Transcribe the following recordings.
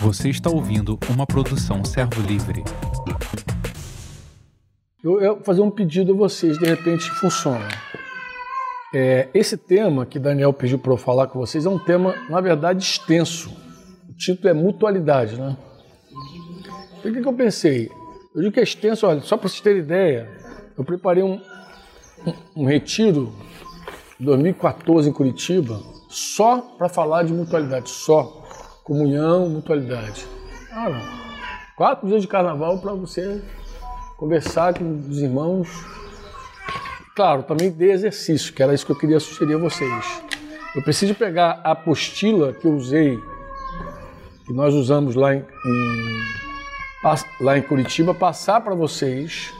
Você está ouvindo uma produção Servo Livre. Eu, vou fazer um pedido a vocês, de repente funciona. É, esse tema que Daniel pediu para eu falar com vocês é um tema, na verdade, extenso. O título é mutualidade, né? Então, o que, que eu pensei? Eu digo que é extenso, olha, só para vocês terem ideia, eu preparei um, um, um retiro 2014 em Curitiba só para falar de mutualidade, só. Comunhão, mutualidade. Ah. Quatro dias de carnaval para você conversar com os irmãos. Claro, também dê exercício, que era isso que eu queria sugerir a vocês. Eu preciso pegar a apostila que eu usei, que nós usamos lá em, em lá em Curitiba, passar para vocês,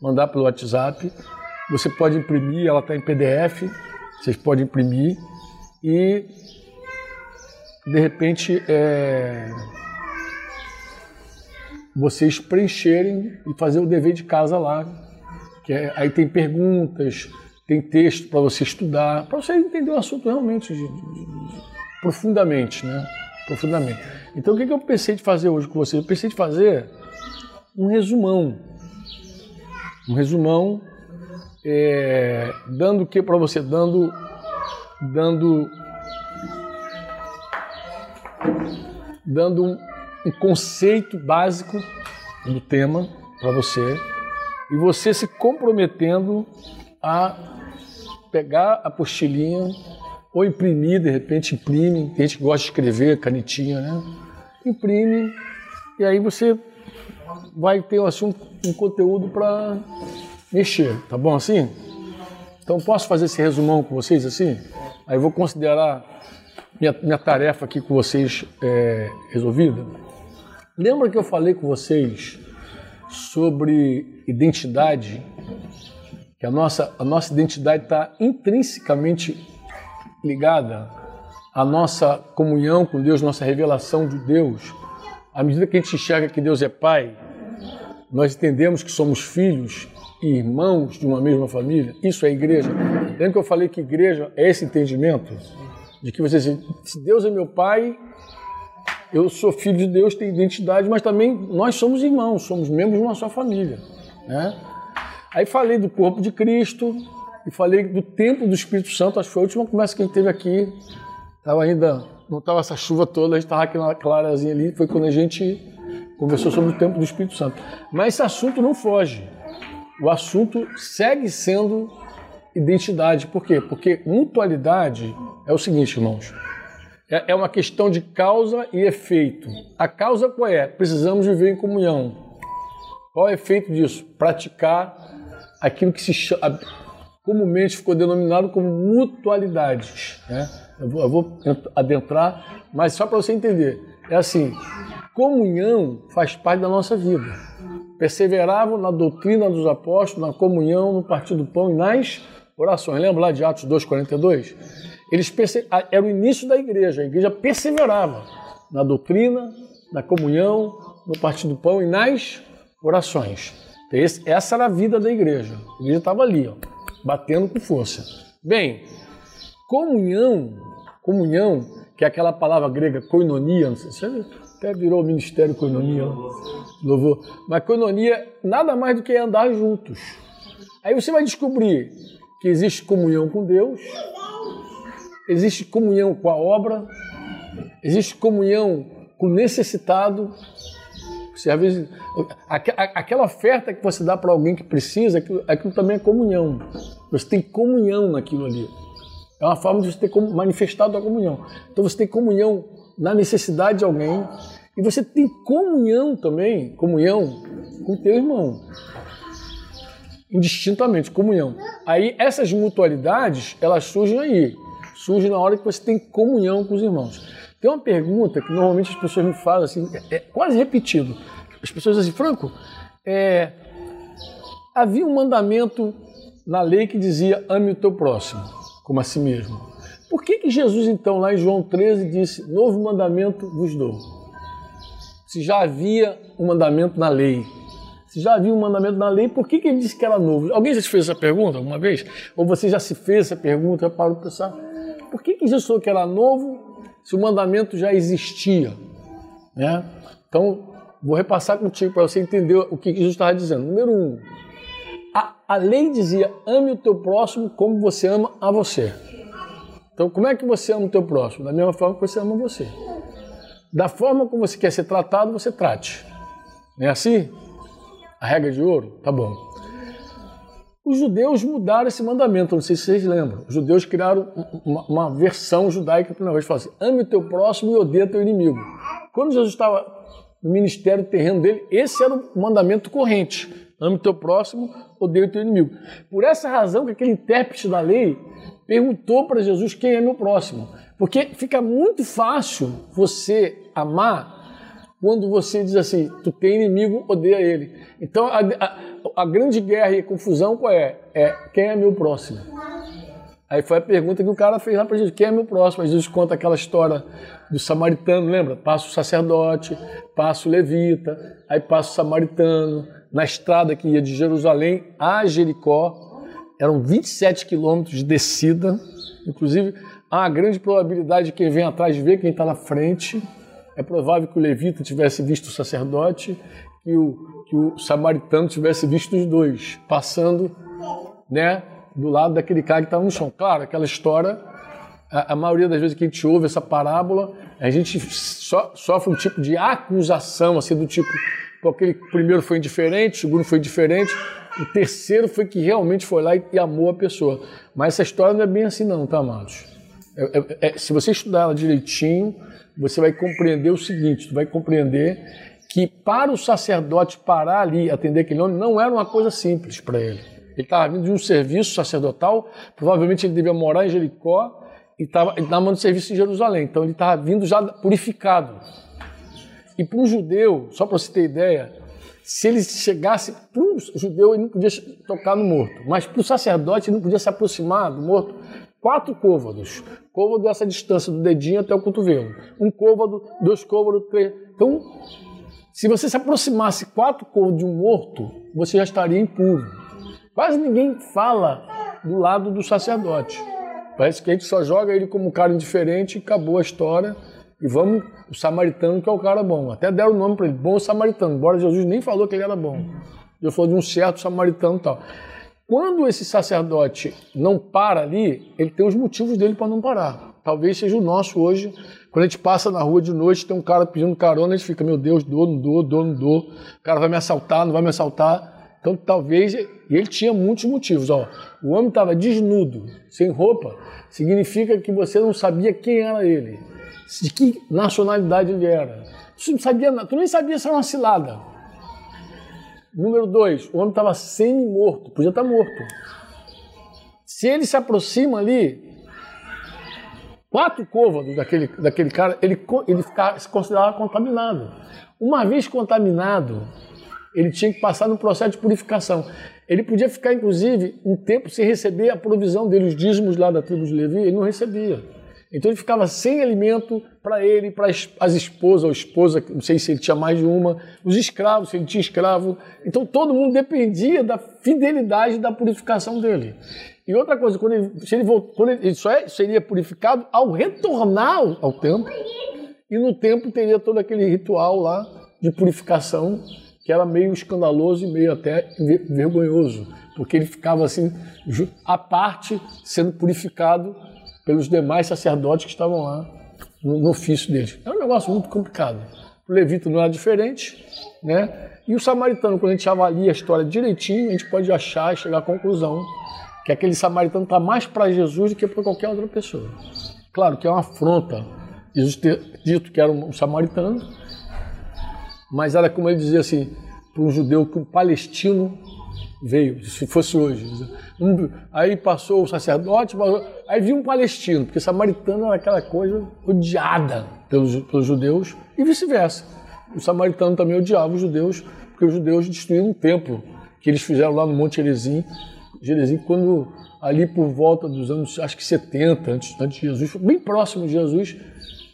mandar pelo WhatsApp. Você pode imprimir, ela está em PDF, vocês podem imprimir e de repente é, vocês preencherem e fazer o dever de casa lá. Que é, aí tem perguntas, tem texto para você estudar, para você entender o assunto realmente de, de, de, profundamente, né? Profundamente. Então o que, que eu pensei de fazer hoje com vocês? Eu pensei de fazer um resumão. Um resumão é, dando o que para você? Dando, dando dando um, um conceito básico do tema para você e você se comprometendo a pegar a apostilinha ou imprimir, de repente imprime, tem gente gosta de escrever, canetinha, né? Imprime e aí você vai ter assim, um, um conteúdo para mexer, tá bom assim? Então posso fazer esse resumão com vocês assim? Aí eu vou considerar minha, minha tarefa aqui com vocês é, resolvida? Lembra que eu falei com vocês sobre identidade? Que a nossa, a nossa identidade está intrinsecamente ligada à nossa comunhão com Deus, nossa revelação de Deus. À medida que a gente enxerga que Deus é Pai, nós entendemos que somos filhos e irmãos de uma mesma família. Isso é igreja. Lembra que eu falei que igreja é esse entendimento? De que você se Deus é meu pai, eu sou filho de Deus, tenho identidade, mas também nós somos irmãos, somos membros de uma só família, né? Aí falei do corpo de Cristo e falei do templo do Espírito Santo, acho que foi a última conversa que a gente teve aqui. Tava ainda não estava essa chuva toda, a gente estava aquela clarazinha ali, foi quando a gente conversou sobre o templo do Espírito Santo. Mas esse assunto não foge. O assunto segue sendo identidade. Por quê? Porque mutualidade é o seguinte, irmãos. É, é uma questão de causa e efeito. A causa qual é? Precisamos viver em comunhão. Qual é o efeito disso? Praticar aquilo que se chama, comumente ficou denominado como mutualidades. Né? Eu, vou, eu vou adentrar, mas só para você entender. É assim, comunhão faz parte da nossa vida. Perseveravam na doutrina dos apóstolos, na comunhão, no partir do pão e nas orações. Lembra lá de Atos 2,42? Eles perce... Era o início da igreja. A igreja perseverava na doutrina, na comunhão, no partir do pão e nas orações. Esse, essa era a vida da igreja. A igreja estava ali, ó, batendo com força. Bem, comunhão, comunhão, que é aquela palavra grega koinonia, não sei se até virou ministério koinonia. Mas koinonia nada mais do que andar juntos. Aí você vai descobrir que existe comunhão com Deus, existe comunhão com a obra, existe comunhão com o necessitado. Você, às vezes, aquela oferta que você dá para alguém que precisa, aquilo, aquilo, também é comunhão. Você tem comunhão naquilo ali. É uma forma de você ter manifestado a comunhão. Então você tem comunhão na necessidade de alguém e você tem comunhão também, comunhão com teu irmão indistintamente, comunhão. Aí essas mutualidades, elas surgem aí. Surgem na hora que você tem comunhão com os irmãos. Tem uma pergunta que normalmente as pessoas me fazem assim, é, é quase repetido. As pessoas dizem assim, Franco, é, havia um mandamento na lei que dizia ame o teu próximo, como a si mesmo. Por que, que Jesus, então, lá em João 13, disse, novo mandamento vos dou? Se já havia um mandamento na lei, se já havia um mandamento na lei, por que, que ele disse que era novo? Alguém já se fez essa pergunta alguma vez? Ou você já se fez essa pergunta para pensar? Por que, que Jesus falou que era novo se o mandamento já existia? Né? Então, vou repassar contigo para você entender o que Jesus estava dizendo. Número um, a, a lei dizia: ame o teu próximo como você ama a você. Então, como é que você ama o teu próximo? Da mesma forma que você ama você. Da forma como você quer ser tratado, você trate. Não é assim? A regra de ouro? Tá bom. Os judeus mudaram esse mandamento, não sei se vocês lembram. Os judeus criaram uma, uma versão judaica para o negócio. Falaram assim, ame o teu próximo e odeia teu inimigo. Quando Jesus estava no ministério terreno dele, esse era o mandamento corrente. Ame o teu próximo, odeia o teu inimigo. Por essa razão que aquele intérprete da lei perguntou para Jesus quem é meu próximo. Porque fica muito fácil você amar quando você diz assim, tu tem inimigo, odeia ele. Então a, a, a grande guerra e confusão qual é? É quem é meu próximo? Aí foi a pergunta que o cara fez lá para Jesus, quem é meu próximo? Aí Jesus conta aquela história do samaritano, lembra? Passa o sacerdote, passa o levita, aí passa o samaritano, na estrada que ia de Jerusalém a Jericó, eram 27 quilômetros de descida, inclusive há grande probabilidade de quem vem atrás ver quem está na frente, é provável que o levita tivesse visto o sacerdote, que o, que o samaritano tivesse visto os dois, passando né, do lado daquele cara que estava no chão. Claro, aquela história, a, a, maioria das vezes que a gente ouve essa parábola, a gente so, sofre um tipo de acusação, assim, do tipo, aquele primeiro foi indiferente, o segundo foi diferente, o terceiro foi que realmente foi lá e, e amou a pessoa. Mas essa história não é bem assim não, tá, amados? É, é, é, se você estudar ela direitinho, você vai compreender o seguinte: você vai compreender que para o sacerdote parar ali, atender aquele homem, não era uma coisa simples para ele. Ele estava vindo de um serviço sacerdotal, provavelmente ele devia morar em Jericó e estava mandando serviço em Jerusalém. Então ele estava vindo já purificado. E para um judeu, só para você ter ideia, se ele chegasse para um judeu, ele não podia tocar no morto, mas para o sacerdote, ele não podia se aproximar do morto quatro côvados. Côvado essa distância do dedinho até o cotovelo. Um côvado, dois côvados, três. Então, se você se aproximasse quatro côvados de um morto, você já estaria impuro. Quase ninguém fala do lado do sacerdote. Parece que a gente só joga ele como um cara indiferente e acabou a história. E vamos, o samaritano que é o cara bom. Até deram o nome para ele, bom samaritano, embora Jesus nem falou que ele era bom. Eu falou de um certo samaritano e tal. Quando esse sacerdote não para ali, ele tem os motivos dele para não parar. Talvez seja o nosso hoje. Quando a gente passa na rua de noite, tem um cara pedindo carona, a gente fica, meu Deus, dou, não dou, dou, não dou. O cara vai me assaltar, não vai me assaltar. Então, talvez, ele tinha muitos motivos. Ó, o homem estava desnudo, sem roupa, significa que você não sabia quem era ele, de que nacionalidade ele era. Tu, não sabia, tu nem sabia se era uma cilada. Número dois, o homem estava semi-morto, podia estar tá morto. Se ele se aproxima ali, quatro côvados daquele, daquele cara, ele, ele fica, se considerava contaminado. Uma vez contaminado, ele tinha que passar no processo de purificação. Ele podia ficar, inclusive, um tempo sem receber a provisão dele, os dízimos lá da tribo de Levi, ele não recebia. Então ele ficava sem alimento para ele, para as esposas ou esposa, não sei se ele tinha mais de uma, os escravos, se ele tinha escravo. Então todo mundo dependia da fidelidade da purificação dele. E outra coisa, quando ele, se ele, voltou, quando ele, só é, seria purificado ao retornar ao templo, e no templo teria todo aquele ritual lá de purificação que era meio escandaloso e meio até vergonhoso, porque ele ficava assim, à parte, sendo purificado pelos demais sacerdotes que estavam lá no, no ofício deles. É um negócio muito complicado. O levita não era diferente, né? E o samaritano, quando a gente avalia a história direitinho, a gente pode achar e chegar à conclusão que aquele samaritano está mais para Jesus do que para qualquer outra pessoa. Claro que é uma afronta Jesus ter dito que era um samaritano, mas era como ele dizia assim, para um judeu que um palestino veio, se fosse hoje. Aí passou o sacerdote, aí viu um palestino, porque samaritano era aquela coisa odiada pelos, pelos judeus e vice-versa. O samaritano também odiava os judeus, porque os judeus destruíram um templo que eles fizeram lá no Monte Gerizim, Gerizim quando ali por volta dos anos, acho que 70, antes, antes de Jesus, bem próximo de Jesus,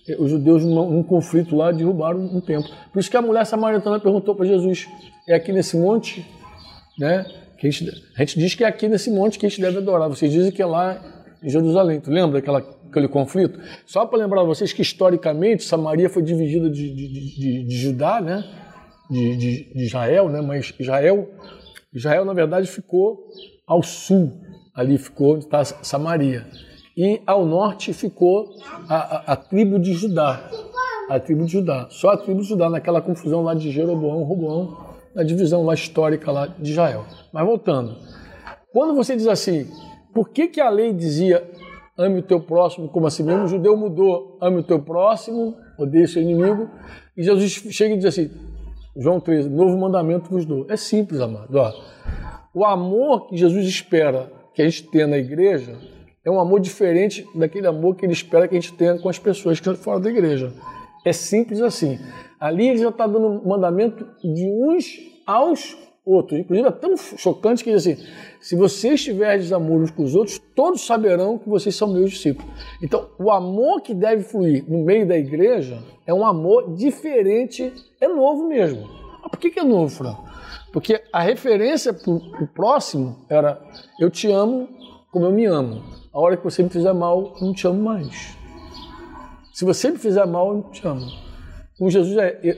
eh, os judeus num, num conflito lá derrubaram um templo. Por isso que a mulher samaritana perguntou para Jesus, é aqui nesse monte né? Que a, gente, a gente diz que é aqui nesse monte que a gente deve adorar. Vocês dizem que é lá em Jerusalém. Tu lembra daquela aquele conflito? Só para lembrar vocês que historicamente Samaria foi dividida de, de, de, de Judá, né? De, de, de, Israel, né? Mas Israel, Israel na verdade ficou ao sul, ali ficou onde está Samaria. E ao norte ficou a, a, a, tribo de Judá. A tribo de Judá. Só a tribo de Judá, naquela confusão lá de Jeroboão, Roboão, na divisão lá histórica lá de Israel. Mas voltando. Quando você diz assim, por que, que a lei dizia ame o teu próximo como a si mesmo? O judeu mudou, ame o teu próximo, odeie seu inimigo. E Jesus chega e diz assim, João 13, novo mandamento vos dou. É simples, amado. Ó, o amor que Jesus espera que a gente tenha na igreja é um amor diferente daquele amor que ele espera que a gente tenha com as pessoas que estão fora da igreja. É simples assim. Ali ele já está dando mandamento de uns aos outros. Inclusive é tão chocante que diz assim: se vocês tiverem amor uns com os outros, todos saberão que vocês são meus discípulos. Então, o amor que deve fluir no meio da igreja é um amor diferente, é novo mesmo. Mas por que, que é novo, Fran? Porque a referência para o próximo era: eu te amo como eu me amo. A hora que você me fizer mal, eu não te amo mais. Se você me fizer mal, eu te amo. Com Jesus é, eu,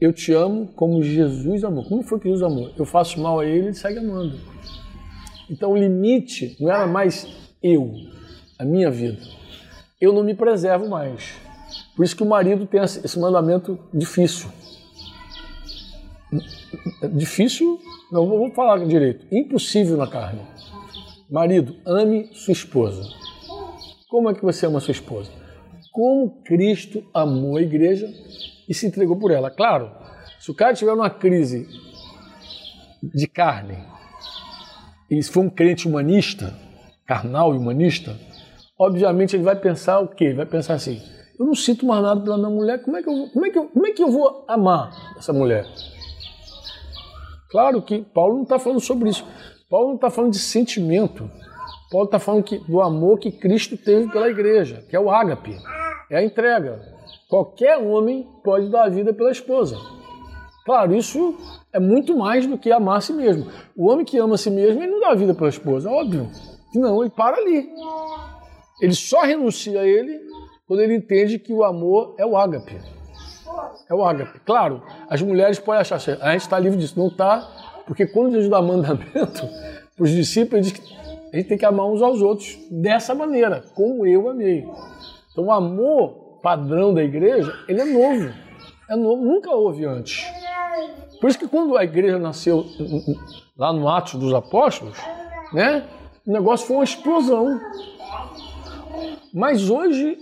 eu te amo como Jesus amou. Como foi que Jesus amou? Eu faço mal a ele, ele segue amando. Então o limite não era mais eu, a minha vida. Eu não me preservo mais. Por isso que o marido tem esse mandamento difícil. Difícil, não vou falar direito, impossível na carne. Marido, ame sua esposa. Como é que você ama sua esposa? Como Cristo amou a igreja e se entregou por ela. Claro, se o cara tiver uma crise de carne e se for um crente humanista, carnal e humanista, obviamente ele vai pensar o quê? Ele vai pensar assim: eu não sinto mais nada pela minha mulher, como é que eu, como é que eu, como é que eu vou amar essa mulher? Claro que Paulo não está falando sobre isso. Paulo não está falando de sentimento. Paulo está falando que, do amor que Cristo teve pela igreja, que é o ágape, é a entrega. Qualquer homem pode dar a vida pela esposa. Claro, isso é muito mais do que amar a si mesmo. O homem que ama a si mesmo, ele não dá a vida pela esposa, óbvio. Não, ele para ali. Ele só renuncia a ele quando ele entende que o amor é o ágape. É o ágape. Claro, as mulheres podem achar, a gente está livre disso. Não está, porque quando Jesus dá mandamento para os discípulos, ele diz que a gente tem que amar uns aos outros dessa maneira, como eu amei. Então o amor padrão da igreja, ele é novo. É novo, nunca houve antes. Por isso que quando a igreja nasceu lá no Atos dos Apóstolos, né, o negócio foi uma explosão. Mas hoje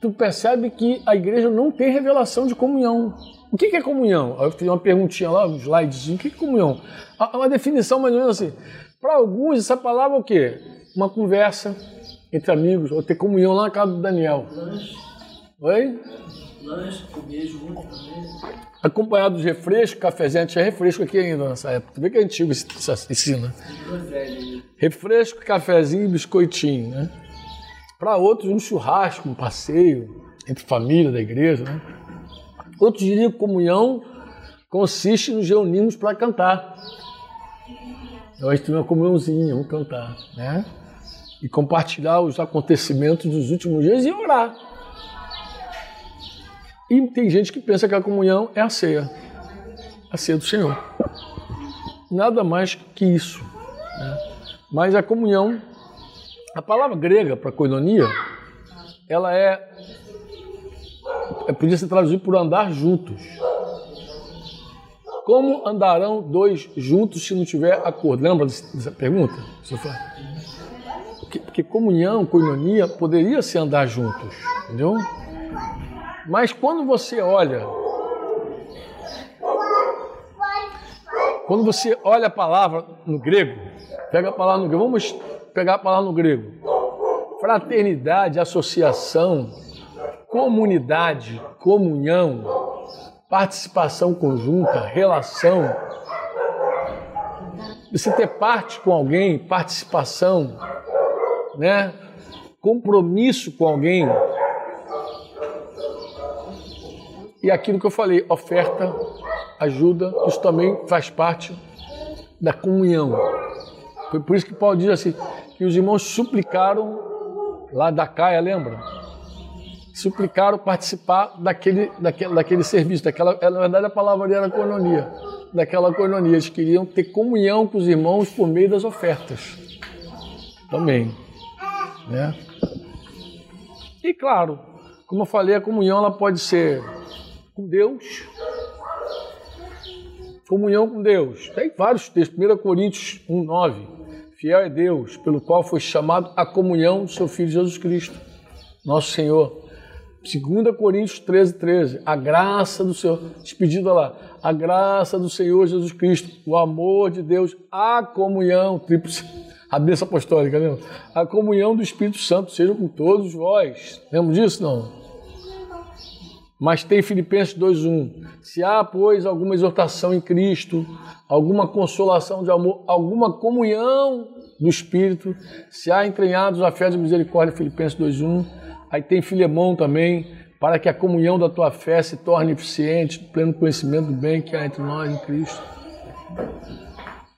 tu percebe que a igreja não tem revelação de comunhão. O que é comunhão? Eu fiz uma perguntinha lá, um slides. O que é comunhão? Uma definição mais ou menos assim. Para alguns, essa palavra é o quê? Uma conversa entre amigos, ou ter comunhão lá na casa do Daniel. Lanche. Oi? Lanche, comer junto também. Acompanhado de refresco, cafezinho. Tinha refresco aqui ainda nessa época. Tu vê que é antigo esse ensino. Refresco, cafezinho e biscoitinho, né? Para outros, um churrasco, um passeio entre família da igreja, né? Outros diriam que comunhão consiste nos reunirmos para cantar. Nós temos uma comunhãozinha, vamos cantar, né? E compartilhar os acontecimentos dos últimos dias e orar. E tem gente que pensa que a comunhão é a ceia, a ceia do Senhor. Nada mais que isso. Né? Mas a comunhão, a palavra grega para coinonia, ela é é, podia ser traduzido por andar juntos. Como andarão dois juntos se não tiver acordo? Lembra dessa pergunta? Porque, porque comunhão, coinonia, poderia ser andar juntos, entendeu? Mas quando você olha, quando você olha a palavra no grego, pega a palavra no grego, vamos pegar a palavra no grego. Fraternidade, associação, comunidade, comunhão, participação conjunta, relação. Você ter parte com alguém, participação, né? compromisso com alguém. E aquilo que eu falei, oferta, ajuda, isso também faz parte da comunhão. Foi por isso que Paulo diz assim, que os irmãos suplicaram lá da Caia, lembra? Suplicaram participar daquele, daquele, daquele serviço, daquela, na verdade a palavra era coinonia, daquela coinonia. Eles queriam ter comunhão com os irmãos por meio das ofertas. Também. Né? E claro, como eu falei, a comunhão ela pode ser com Deus, comunhão com Deus. Tem vários textos, 1 Coríntios 1, 9. Fiel é Deus, pelo qual foi chamado a comunhão do seu Filho Jesus Cristo, nosso Senhor. 2 Coríntios 13, 13. A graça do Senhor, despedida lá, a graça do Senhor Jesus Cristo, o amor de Deus, a comunhão, tríplice, a bênção apostólica, lembra? A comunhão do Espírito Santo seja com todos vós. Lembra disso? Não. Mas tem Filipenses 2:1. Se há, pois, alguma exortação em Cristo, alguma consolação de amor, alguma comunhão do Espírito, se há entranhados a fé de misericórdia, Filipenses 2:1. Aí tem Filemão também, para que a comunhão da tua fé se torne eficiente, pleno conhecimento do bem que há entre nós em Cristo.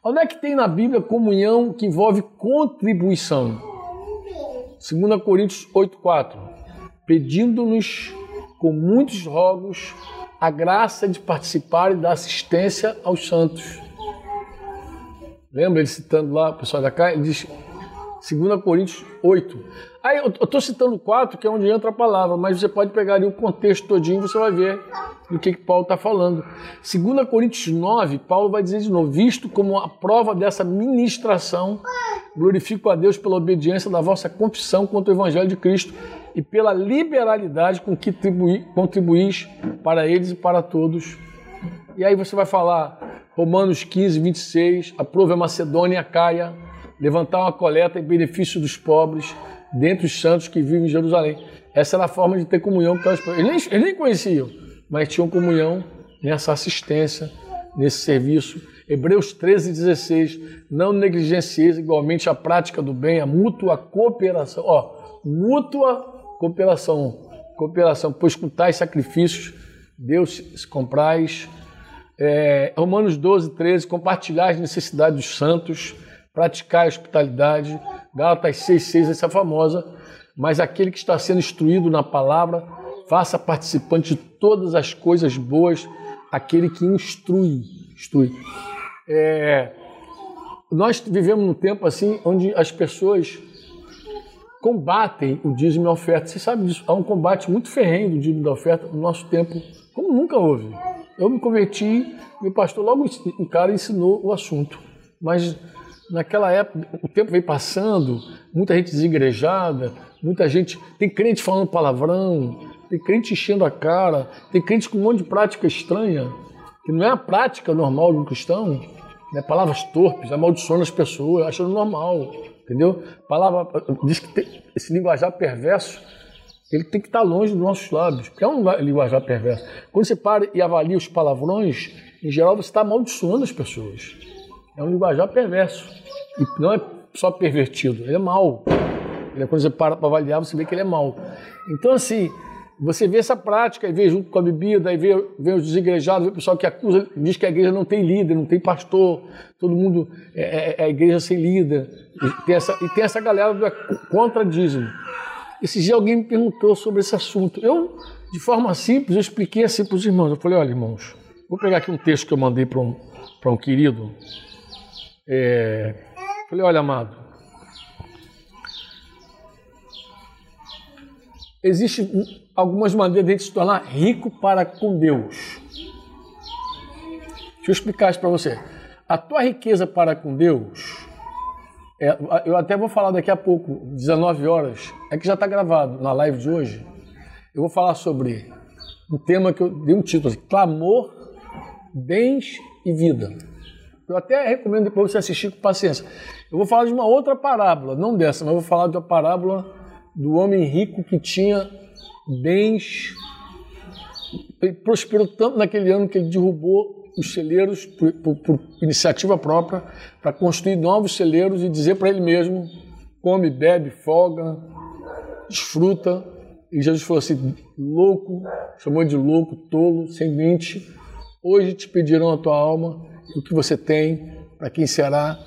Onde é que tem na Bíblia comunhão que envolve contribuição? 2 Coríntios 8:4. Pedindo-nos com muitos rogos, a graça de participar e dar assistência aos santos. Lembra ele citando lá, o pessoal da cá, ele diz 2 Coríntios 8. Aí eu estou citando 4, que é onde entra a palavra, mas você pode pegar ali o contexto todinho você vai ver do que, que Paulo está falando. 2 Coríntios 9, Paulo vai dizer de novo, visto como a prova dessa ministração, glorifico a Deus pela obediência da vossa confissão contra o Evangelho de Cristo e pela liberalidade com que contribuís para eles e para todos. E aí você vai falar Romanos 15, 26, aprove a Macedônia e a Caia, levantar uma coleta em benefício dos pobres, dentre os santos que vivem em Jerusalém. Essa era a forma de ter comunhão com eles nem, eles nem conheciam, mas tinham comunhão nessa assistência, nesse serviço. Hebreus 13, 16, não negligencieis igualmente a prática do bem, a mútua cooperação. Ó, mútua cooperação, cooperação, pois com tais sacrifícios Deus se comprais. É, Romanos 12, 13, compartilhar as necessidades dos santos, praticar a hospitalidade. Gálatas 6, 6, essa é famosa. Mas aquele que está sendo instruído na palavra, faça participante de todas as coisas boas, aquele que instrui. instrui. É, nós vivemos num tempo assim onde as pessoas combatem o dízimo e a oferta. Você sabe disso, há um combate muito ferrenho do dízimo e da oferta no nosso tempo, como nunca houve. Eu me converti, meu pastor logo um cara ensinou o assunto. Mas naquela época, o tempo veio passando, muita gente desigrejada, muita gente. Tem crente falando palavrão, tem crente enchendo a cara, tem crente com um monte de prática estranha, que não é a prática normal de um cristão, né? palavras torpes, amaldiçoando as pessoas, achando normal. Entendeu? Palavra diz que tem, esse linguajar perverso ele tem que estar longe dos nossos lábios, porque é um linguajar perverso. Quando você para e avalia os palavrões, em geral você está amaldiçoando as pessoas. É um linguajar perverso. E não é só pervertido, ele é mau. Ele é, quando você para para avaliar, você vê que ele é mau. Então, assim, você vê essa prática e vê junto com a bebida, aí vê, vê os desigrejados, vê o pessoal que acusa, diz que a igreja não tem líder, não tem pastor, todo mundo é, é, é a igreja sem líder. E tem essa, e tem essa galera do contra dízimo. Esse dia alguém me perguntou sobre esse assunto. Eu, de forma simples, eu expliquei assim para os irmãos. Eu falei, olha, irmãos, vou pegar aqui um texto que eu mandei para um, um querido. É, falei, olha, amado, existe algumas maneiras de a gente se tornar rico para com Deus. Deixa eu explicar isso para você. A tua riqueza para com Deus, é, eu até vou falar daqui a pouco, 19 horas, é que já está gravado na live de hoje. Eu vou falar sobre um tema que eu dei um título, assim, clamor, bens e vida. Eu até recomendo depois você assistir com paciência. Eu vou falar de uma outra parábola, não dessa, mas eu vou falar de uma parábola do homem rico que tinha bens. Ele prosperou tanto naquele ano que ele derrubou os celeiros por, por, por iniciativa própria para construir novos celeiros e dizer para ele mesmo: come, bebe, folga, desfruta. E Jesus falou assim: louco, chamou de louco, tolo, sem mente. Hoje te pedirão a tua alma, o que você tem, para quem será.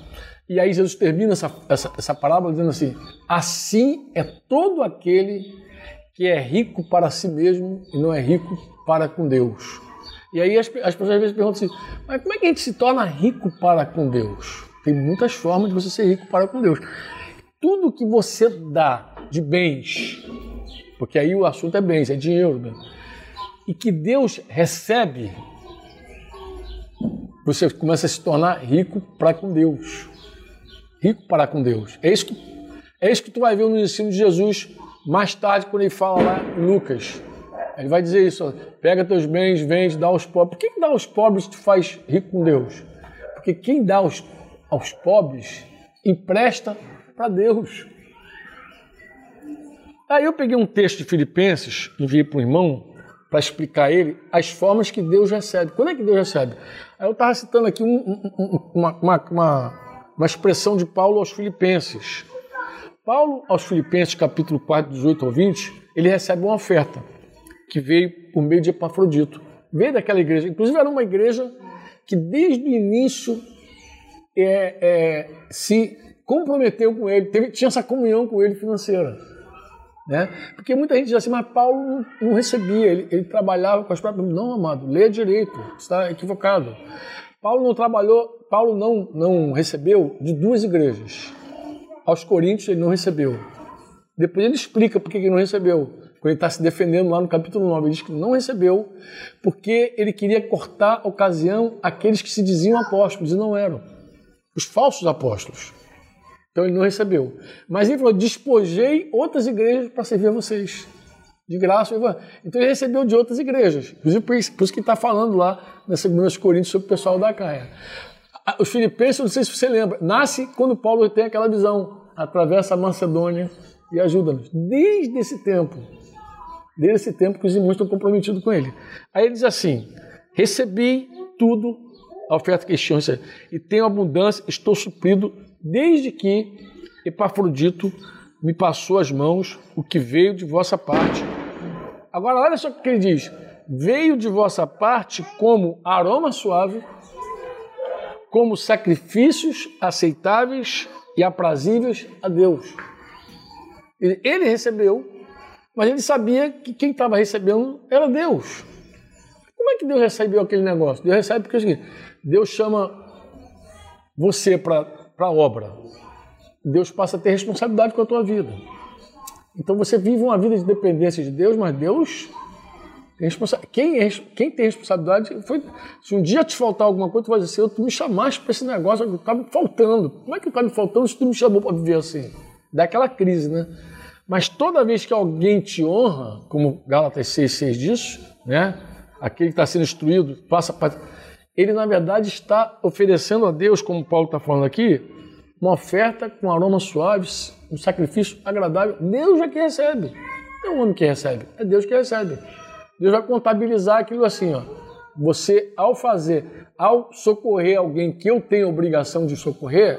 E aí Jesus termina essa, essa, essa parábola dizendo assim: Assim é todo aquele que é rico para si mesmo e não é rico para com Deus. E aí as, as pessoas às vezes perguntam assim: Mas como é que a gente se torna rico para com Deus? Tem muitas formas de você ser rico para com Deus. Tudo que você dá de bens, porque aí o assunto é bens, é dinheiro, né? e que Deus recebe, você começa a se tornar rico para com Deus. Rico para com Deus. É isso que, é isso que tu vai ver no ensino de Jesus mais tarde, quando ele fala lá em Lucas. Ele vai dizer isso: ó, pega teus bens, vende, dá aos pobres. Por que, que dá aos pobres te faz rico com Deus? Porque quem dá aos, aos pobres empresta para Deus. Aí eu peguei um texto de Filipenses, enviei para o irmão, para explicar a ele as formas que Deus recebe. Quando é que Deus recebe? Aí eu estava citando aqui um, um, uma, uma, uma, expressão de Paulo aos Filipenses. Paulo, aos Filipenses, capítulo 4, 18 ao 20, ele recebe uma oferta que veio por meio de Epafrodito. Veio daquela igreja. Inclusive, era uma igreja que desde o início é, é, se comprometeu com ele, teve, tinha essa comunhão com ele financeira. Né? Porque muita gente diz assim, mas Paulo não, recebia, ele, ele, trabalhava com as próprias. Não, amado, lê direito, está equivocado. Paulo não trabalhou, Paulo não, não recebeu de duas igrejas. Aos Coríntios ele não recebeu. Depois ele explica por que ele não recebeu. Quando ele está se defendendo lá no capítulo 9, ele diz que não recebeu porque ele queria cortar a ocasião àqueles que se diziam apóstolos e não eram. Os falsos apóstolos. Então ele não recebeu. Mas ele falou: despojei outras igrejas para servir a vocês. De graça. Então ele recebeu de outras igrejas. Inclusive por isso, por isso que está falando lá na 2 Coríntios sobre o pessoal da Caia. Os filipenses, não sei se você lembra, nasce quando Paulo tem aquela visão, atravessa a Macedônia e ajuda-nos. Desde esse tempo, desde esse tempo que os irmãos estão comprometidos com ele. Aí ele diz assim: recebi tudo, a oferta tinham, e tenho abundância, estou suprido desde que Epafrodito me passou as mãos o que veio de vossa parte. Agora, olha só o que ele diz: veio de vossa parte como aroma suave, como sacrifícios aceitáveis e aprazíveis a Deus. Ele recebeu, mas ele sabia que quem estava recebendo era Deus. Como é que Deus recebeu aquele negócio? Deus recebe porque é Deus chama você para a obra. Deus passa a ter responsabilidade com a tua vida. Então você vive uma vida de dependência de Deus, mas Deus tem quem, é, quem tem responsabilidade foi. Se um dia te faltar alguma coisa, tu vai dizer assim: tu me chamaste para esse negócio, está me faltando. Como é que está me faltando se tu me chamou para viver assim? Dá aquela crise, né? Mas toda vez que alguém te honra, como Gálatas 6,6 diz, né? Aquele que está sendo instruído, passa para ele na verdade está oferecendo a Deus, como Paulo está falando aqui, uma oferta com aromas suaves, um sacrifício agradável. Deus é que recebe. Não é o homem que recebe, é Deus que recebe. Deus vai contabilizar aquilo assim, ó. Você, ao fazer, ao socorrer alguém que eu tenho obrigação de socorrer,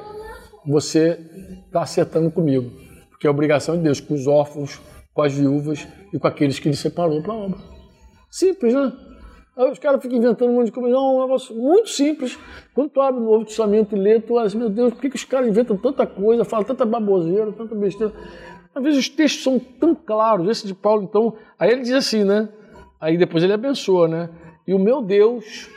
você está acertando comigo. Porque é obrigação de Deus com os órfãos, com as viúvas e com aqueles que ele separou para a obra. Simples, né? Aí os caras ficam inventando um monte de coisa. Não, é um negócio muito simples. Quando tu abre o Novo Testamento e lê, tu olha assim, meu Deus, por que, que os caras inventam tanta coisa, falam tanta baboseira, tanta besteira? Às vezes os textos são tão claros. Esse de Paulo, então, aí ele diz assim, né? Aí depois ele abençoa, né? E o meu Deus,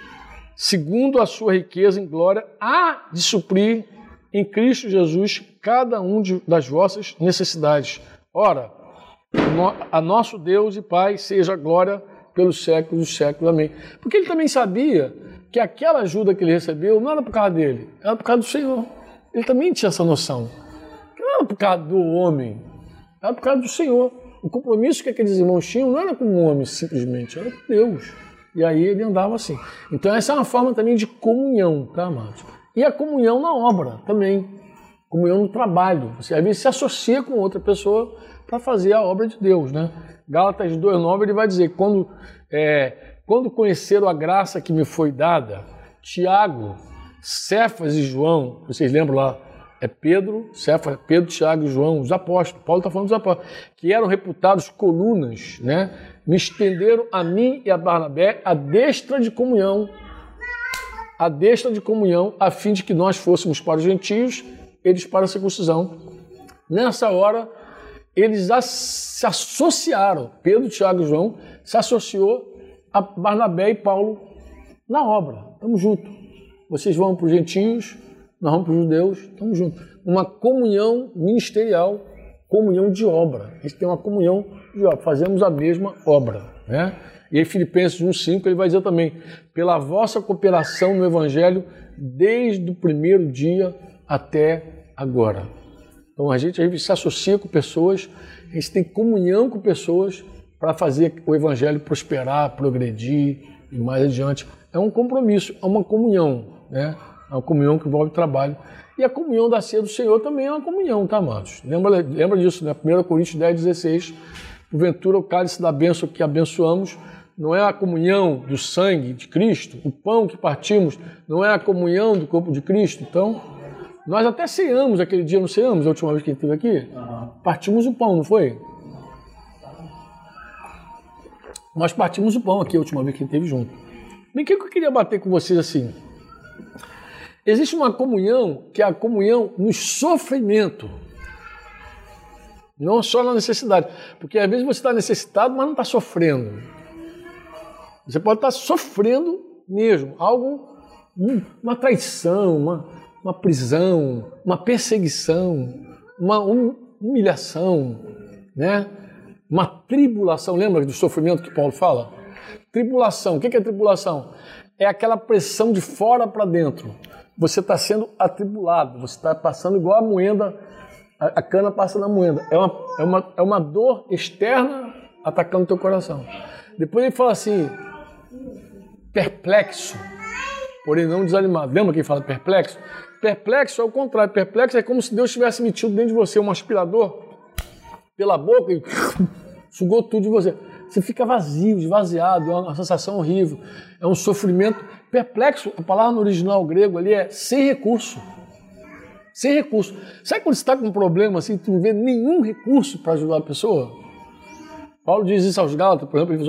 segundo a sua riqueza em glória, há de suprir em Cristo Jesus cada um de, das vossas necessidades. Ora, a nosso Deus e Pai seja glória pelos séculos dos séculos. Amém. Porque ele também sabia que aquela ajuda que ele recebeu não era por causa dele, era por causa do Senhor. Ele também tinha essa noção. Que não era por causa do homem, era por causa do Senhor. O compromisso que aqueles irmãos tinham não era com o homem simplesmente, era com Deus. E aí ele andava assim. Então essa é uma forma também de comunhão, tá, amados? E a comunhão na obra também. Comunhão no trabalho. Você às vezes se associa com outra pessoa para fazer a obra de Deus, né? Gálatas 2,9 ele vai dizer: quando, é, quando conheceram a graça que me foi dada, Tiago, Cefas e João, vocês lembram lá? É Pedro, Cefas, Pedro, Tiago e João, os apóstolos. Paulo está falando dos apóstolos, que eram reputados colunas, né? Me estenderam a mim e a Barnabé a destra de comunhão, a destra de comunhão, a fim de que nós fôssemos para os gentios eles para a circuncisão. Nessa hora, eles se associaram, Pedro, Tiago e João, se associou a Barnabé e Paulo na obra. Estamos juntos. Vocês vão para os gentios, nós vamos para os judeus, estamos juntos. Uma comunhão ministerial, comunhão de obra. A gente tem uma comunhão de obra, fazemos a mesma obra. Né? E em Filipenses 1,5 ele vai dizer também: pela vossa cooperação no Evangelho, desde o primeiro dia até agora. Então a gente, a gente se associa com pessoas, a gente tem comunhão com pessoas para fazer o evangelho prosperar, progredir e mais adiante. É um compromisso, é uma comunhão, né? É uma comunhão que envolve trabalho. E a comunhão da ceia do Senhor também é uma comunhão, tá, amados? Lembra, lembra disso, né? 1 Coríntios 10, 16. Porventura, o cálice da bênção que abençoamos não é a comunhão do sangue de Cristo, o pão que partimos não é a comunhão do corpo de Cristo. Então, nós até ceamos aquele dia, não ceamos a última vez que gente esteve aqui? Uhum. Partimos o pão, não foi? Nós partimos o pão aqui a última vez que gente esteve junto. Bem, o que eu queria bater com vocês assim? Existe uma comunhão que é a comunhão no sofrimento. Não só na necessidade. Porque às vezes você está necessitado, mas não está sofrendo. Você pode estar sofrendo mesmo. Algo, uma traição, uma, uma prisão, uma perseguição, uma humilhação, né? uma tribulação. Lembra do sofrimento que Paulo fala? Tribulação. O que é tribulação? É aquela pressão de fora para dentro. Você está sendo atribulado, você está passando igual a moeda, a cana passa na moeda. É uma, é uma, é uma dor externa atacando o teu coração. Depois ele fala assim, perplexo, porém não desanimado. Lembra que ele fala perplexo? Perplexo é o contrário. Perplexo é como se Deus tivesse metido dentro de você um aspirador pela boca e sugou tudo de você. Você fica vazio, esvaziado, é uma sensação horrível. É um sofrimento perplexo. A palavra no original grego ali é sem recurso. Sem recurso. Sabe quando você está com um problema assim, tu não vê nenhum recurso para ajudar a pessoa? Paulo diz isso aos Gálatas, por exemplo, ele diz,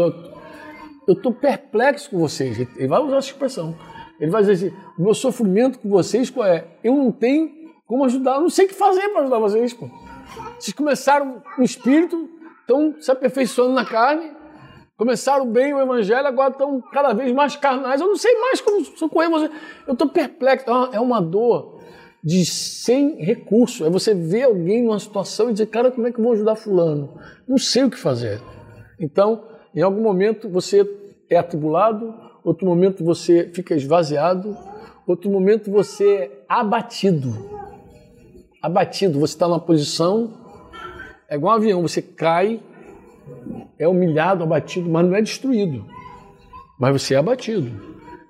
eu estou perplexo com vocês. Ele vai usar essa expressão. Ele vai dizer assim: o meu sofrimento com vocês qual é? Eu não tenho como ajudar, eu não sei o que fazer para ajudar vocês. Pô. Vocês começaram no espírito, estão se aperfeiçoando na carne, começaram bem o evangelho, agora estão cada vez mais carnais. Eu não sei mais como socorrer vocês. Eu estou perplexo. É uma dor de sem recurso. É você ver alguém numa situação e dizer, cara, como é que eu vou ajudar fulano? Não sei o que fazer. Então, em algum momento você é atribulado, outro momento você fica esvaziado, outro momento você é abatido. Abatido, você está numa posição, é igual um avião, você cai, é humilhado, abatido, mas não é destruído. Mas você é abatido.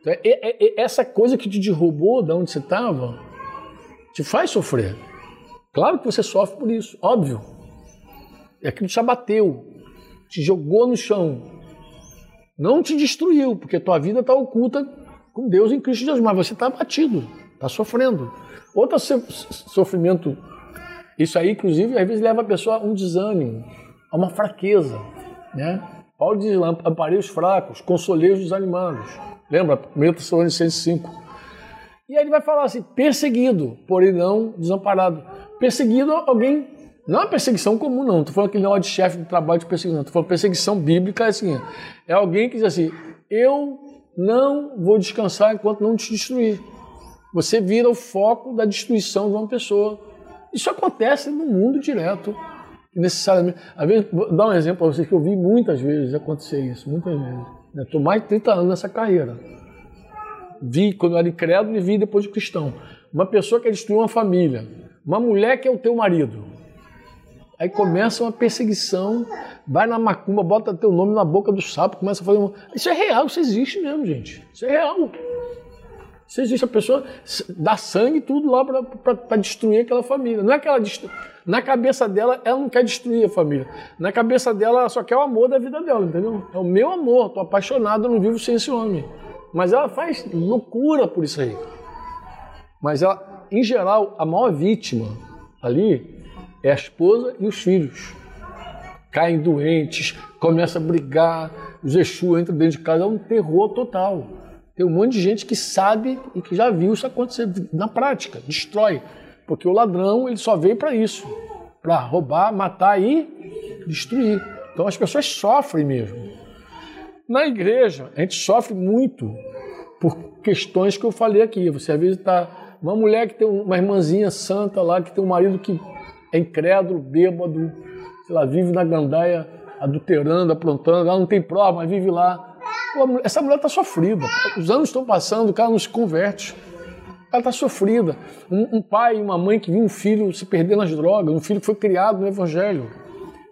Então, é, é, é essa coisa que te derrubou de onde você estava, te faz sofrer. Claro que você sofre por isso, óbvio. É aquilo te abateu, te jogou no chão, não te destruiu, porque tua vida está oculta com Deus em Cristo Jesus, mas você está abatido, está sofrendo. Outro sofrimento, isso aí, inclusive, às vezes leva a pessoa a um desânimo, a uma fraqueza. Né? Paulo diz lá, amparei os fracos, consolei os desanimados. Lembra? 1 Tessalonicenses 5. E aí ele vai falar assim, perseguido, porém não desamparado. Perseguido alguém não é perseguição comum, não. Estou falando que não é de chefe de trabalho de perseguição. Estou falando perseguição bíblica, é assim. É alguém que diz assim: eu não vou descansar enquanto não te destruir. Você vira o foco da destruição de uma pessoa. Isso acontece no mundo direto. Necessariamente. Às vezes, vou dar um exemplo para vocês que eu vi muitas vezes acontecer isso, muitas vezes. Estou mais de 30 anos nessa carreira. Vi quando eu era incrédulo e vi depois de cristão. Uma pessoa que destruiu uma família. Uma mulher que é o teu marido Aí começa uma perseguição, vai na macumba, bota teu nome na boca do sapo, começa a fazer um... Isso é real, isso existe mesmo, gente. Isso é real. Isso existe, a pessoa dá sangue tudo lá para destruir aquela família. Não é que ela destru... Na cabeça dela, ela não quer destruir a família. Na cabeça dela, ela só quer o amor da vida dela, entendeu? É o meu amor, tô apaixonado, não vivo sem esse homem. Mas ela faz loucura por isso aí. Mas ela, em geral, a maior vítima ali é a esposa e os filhos. Caem doentes, começa a brigar, os Exu entram dentro de casa, é um terror total. Tem um monte de gente que sabe e que já viu isso acontecer na prática, destrói. Porque o ladrão ele só veio para isso, para roubar, matar e destruir. Então as pessoas sofrem mesmo. Na igreja, a gente sofre muito por questões que eu falei aqui. Você às vezes está. Uma mulher que tem uma irmãzinha santa lá, que tem um marido que é incrédulo, bêbado, sei lá, vive na gandaia, adulterando, aprontando, ela não tem prova, mas vive lá. Pô, essa mulher está sofrida. Os anos estão passando, o cara não se converte. Ela está sofrida. Um, um, pai e uma mãe que viu um filho se perder nas drogas, um filho que foi criado no Evangelho.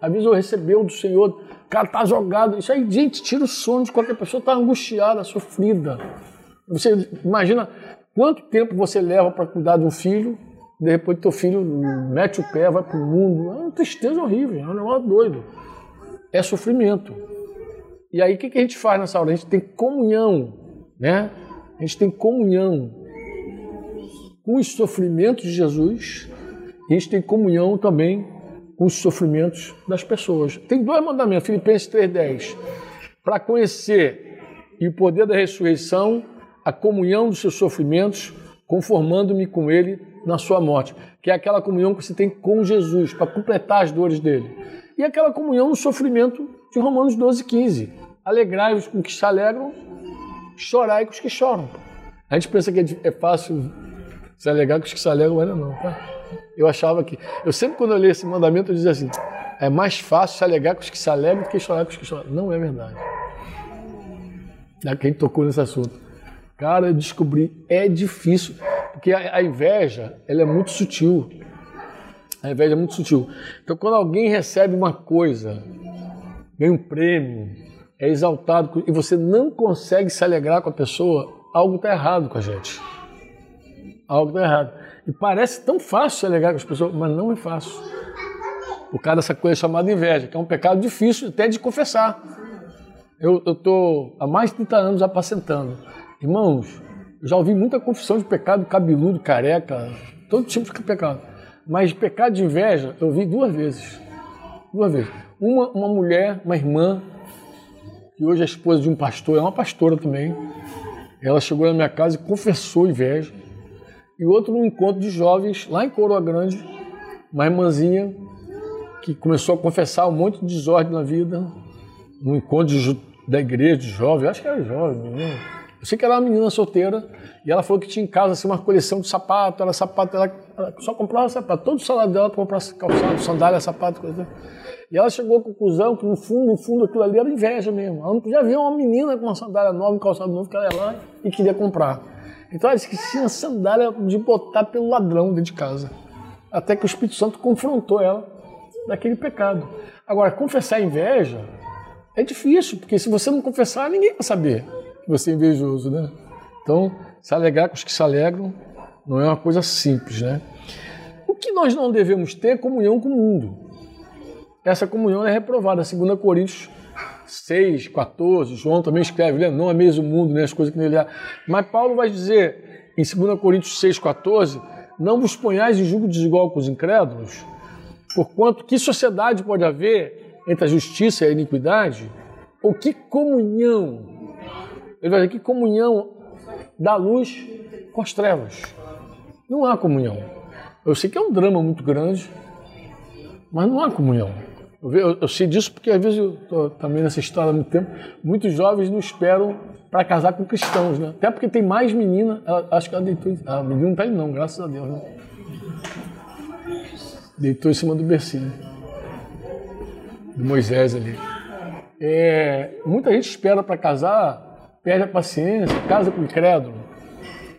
Às vezes eu recebeu do Senhor, o cara está jogado. Isso aí, gente, tira o sono de qualquer pessoa, está angustiada, sofrida. Você imagina quanto tempo você leva para cuidar de um filho, de repente teu filho mete o pé, vai para o mundo. É uma tristeza horrível, é um negócio doido. É sofrimento. E aí o que, que a gente faz nessa hora? A gente tem comunhão, né? A gente tem comunhão com os sofrimentos de Jesus, e a gente tem comunhão também com os sofrimentos das pessoas. Tem dois mandamentos, Filipenses 3,10. Para conhecer e o poder da ressurreição, a comunhão dos seus sofrimentos, conformando-me com ele na sua morte, que é aquela comunhão que você tem com Jesus, para completar as dores dele. E aquela comunhão no sofrimento de Romanos 12, 15. Alegrai-vos com os que se alegram, chorai com os que choram. A gente pensa que é, é fácil se alegrar com os que se alegram, mas não, tá? Eu achava que. Eu sempre, quando eu li esse mandamento, eu dizia assim: é mais fácil se alegar com os que se alegram do que chorar com os que choram. Não é verdade. É quem tocou nesse assunto. Cara, eu descobri, é difícil, porque a, a inveja, ela é muito sutil. A inveja é muito sutil. Então, quando alguém recebe uma coisa, ganha um prêmio, é exaltado, e você não consegue se alegrar com a pessoa, algo está errado com a gente. Algo está errado. E parece tão fácil se alegrar com as pessoas, mas não é fácil. Por causa dessa coisa chamada inveja, que é um pecado difícil até de confessar. Eu estou há mais de 30 anos apacentando. Irmãos, eu já ouvi muita confissão de pecado cabeludo, careca, todo tipo de pecado. Mas pecado de inveja eu vi duas vezes. Duas vezes. Uma, uma mulher, uma irmã, que hoje é esposa de um pastor, é uma pastora também. Ela chegou na minha casa e confessou inveja e outro num encontro de jovens lá em Coroa Grande, uma irmãzinha que começou a confessar um monte de desordem na vida, num encontro de, da igreja de jovens, acho que era jovem, né? Eu sei que era uma menina solteira e ela falou que tinha em casa assim, uma coleção de sapato, era sapato, ela, ela só comprava sapato, todo o salário dela comprar calçado, sandália, sapato, coisa. E ela chegou à conclusão que no fundo, no fundo, aquilo ali era inveja mesmo. Ela não podia ver uma menina com uma sandália nova, um calçado novo, que ela ia lá e queria comprar. Então ela disse que tinha sandália de botar pelo ladrão dentro de casa. Até que o Espírito Santo confrontou ela daquele pecado. Agora, confessar inveja é difícil, porque se você não confessar, ninguém vai saber que você é invejoso, né? Então, se alegrar com os que se alegram não é uma coisa simples, né? O que nós não devemos ter é comunhão com o mundo. Essa comunhão é reprovada, 2 Coríntios 6, 14, João também escreve, né? não mesmo o mundo, né? as coisas que nele há. Mas Paulo vai dizer em 2 Coríntios 6, 14, não vos ponhais em julgo desigual com os incrédulos, porquanto que sociedade pode haver entre a justiça e a iniquidade? Ou que comunhão? Ele vai dizer que comunhão da luz com as trevas. Não há comunhão. Eu sei que é um drama muito grande, mas não há comunhão. Eu, eu, eu, sei disso porque às vezes eu estou também nessa história há muito tempo. Muitos jovens não esperam para casar com cristãos, né? Até porque tem mais menina. Ela, acho que ela deitou. A menina não está aí, não, graças a Deus, né? Deitou em cima do bercinho. Do Moisés ali. É, muita gente espera para casar, perde a paciência, casa com incrédulo,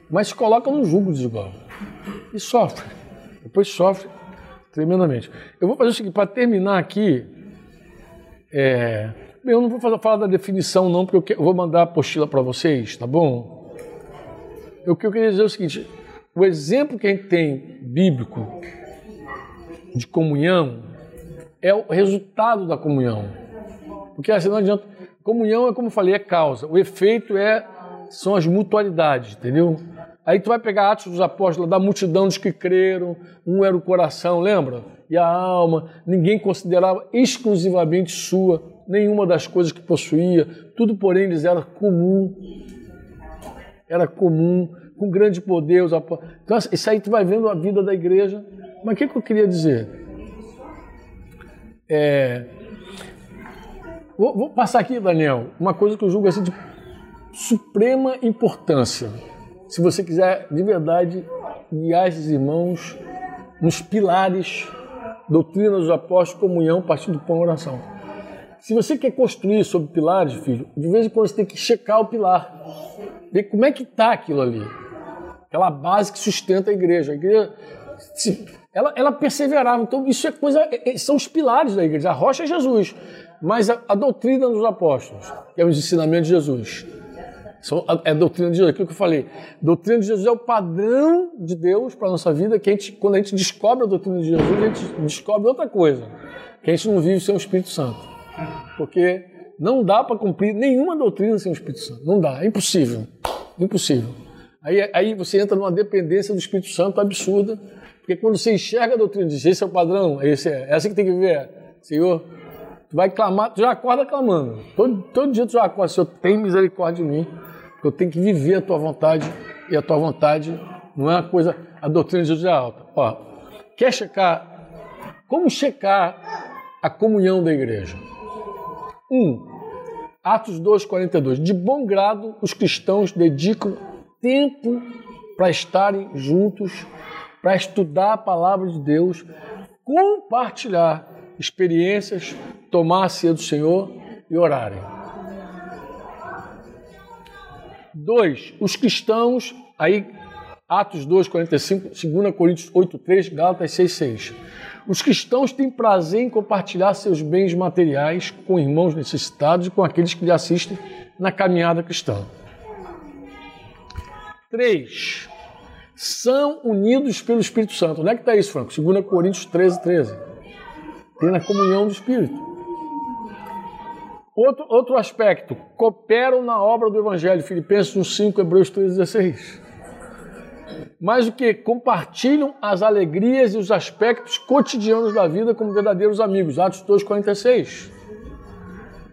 mas se coloca no jugo desigual. E sofre. Depois sofre tremendamente. Eu vou fazer o seguinte, para terminar aqui, é, eu não vou fazer, falar da definição não, porque eu, eu vou mandar a apostila para vocês, tá bom? O que eu queria dizer é o seguinte, o exemplo que a gente tem bíblico de comunhão é o resultado da comunhão. Porque assim não adianta. Comunhão é como eu falei, é causa. O efeito é são as mutualidades, entendeu? Aí tu vai pegar Atos dos Apóstolos, da multidão dos que creram, um era o coração, lembra? E a alma, ninguém considerava exclusivamente sua nenhuma das coisas que possuía, tudo porém lhes era comum. Era comum, com grande poder. Os. Então, isso aí tu vai vendo a vida da igreja. Mas o que, que eu queria dizer? É... Vou, vou, passar aqui, Daniel, uma coisa que eu julgo assim de suprema importância. Se você quiser de verdade guiar esses irmãos nos pilares, doutrina dos apóstolos, comunhão, partido do pão oração. Se você quer construir sobre pilares, filho, de vez em quando você tem que checar o pilar. Ver como é que está aquilo ali. Aquela base que sustenta a igreja. A igreja ela, ela perseverava. Então, isso é coisa. É, é, são os pilares da igreja. A rocha é Jesus. Mas a, a doutrina dos apóstolos, que é os ensinamentos de Jesus. É a doutrina de Jesus, aquilo que eu falei. A doutrina de Jesus é o padrão de Deus para a nossa vida, que a gente, quando a gente descobre a doutrina de Jesus, a gente descobre outra coisa, que a gente não vive sem o Espírito Santo. Porque não dá para cumprir nenhuma doutrina sem o Espírito Santo. Não dá, é impossível. Impossível. Aí, aí você entra numa dependência do Espírito Santo absurda, porque quando você enxerga a doutrina de Jesus, esse é o padrão, esse é, é assim que tem que ver. Senhor, tu vai clamar, tu já acorda clamando. Todo, todo dia tu já acorda, Senhor, tem misericórdia de mim eu tenho que viver a tua vontade e a tua vontade não é uma coisa, a doutrina de Jesus é alta. Ó, quer checar? Como checar a comunhão da igreja? Um, Atos 2,42. De bom grado, os cristãos dedicam tempo para estarem juntos, para estudar a palavra de Deus, compartilhar experiências, tomar a ceia do Senhor e orarem. Dois, os cristãos, aí Atos 2, 45, 2 Coríntios 8, 3, Gálatas 6, 6. Os cristãos têm prazer em compartilhar seus bens materiais com irmãos necessitados e com aqueles que lhe assistem na caminhada cristã. 3. São unidos pelo Espírito Santo. Onde é que está isso, Franco? 2 Coríntios 13, 13. Tem na comunhão do Espírito. Outro, outro aspecto, cooperam na obra do Evangelho, Filipenses 1,5, Hebreus 3,16. Mais o que? Compartilham as alegrias e os aspectos cotidianos da vida como verdadeiros amigos, Atos 2,46.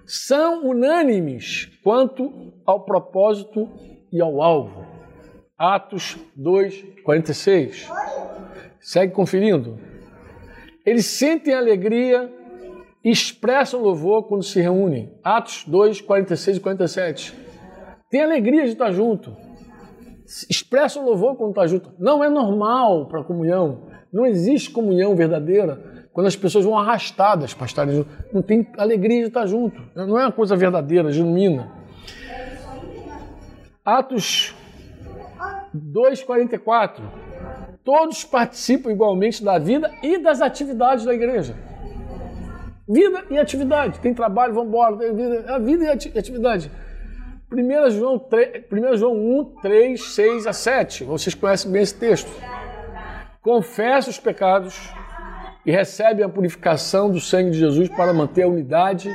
São unânimes quanto ao propósito e ao alvo, Atos 2,46. Segue conferindo. Eles sentem alegria expressam louvor quando se reúnem. Atos 2, 46 e 47. Tem alegria de estar junto. Expressam louvor quando está junto. Não é normal para comunhão. Não existe comunhão verdadeira quando as pessoas vão arrastadas para estarem juntos. Não tem alegria de estar junto. Não é uma coisa verdadeira, genuína. Atos 2,44. Todos participam igualmente da vida e das atividades da igreja. Vida e atividade. Tem trabalho, vamos embora. Tem vida, a vida e atividade. 1 João, 3, 1 João 1, 3, 6 a 7. Vocês conhecem bem esse texto. Confessa os pecados e recebe a purificação do sangue de Jesus para manter a unidade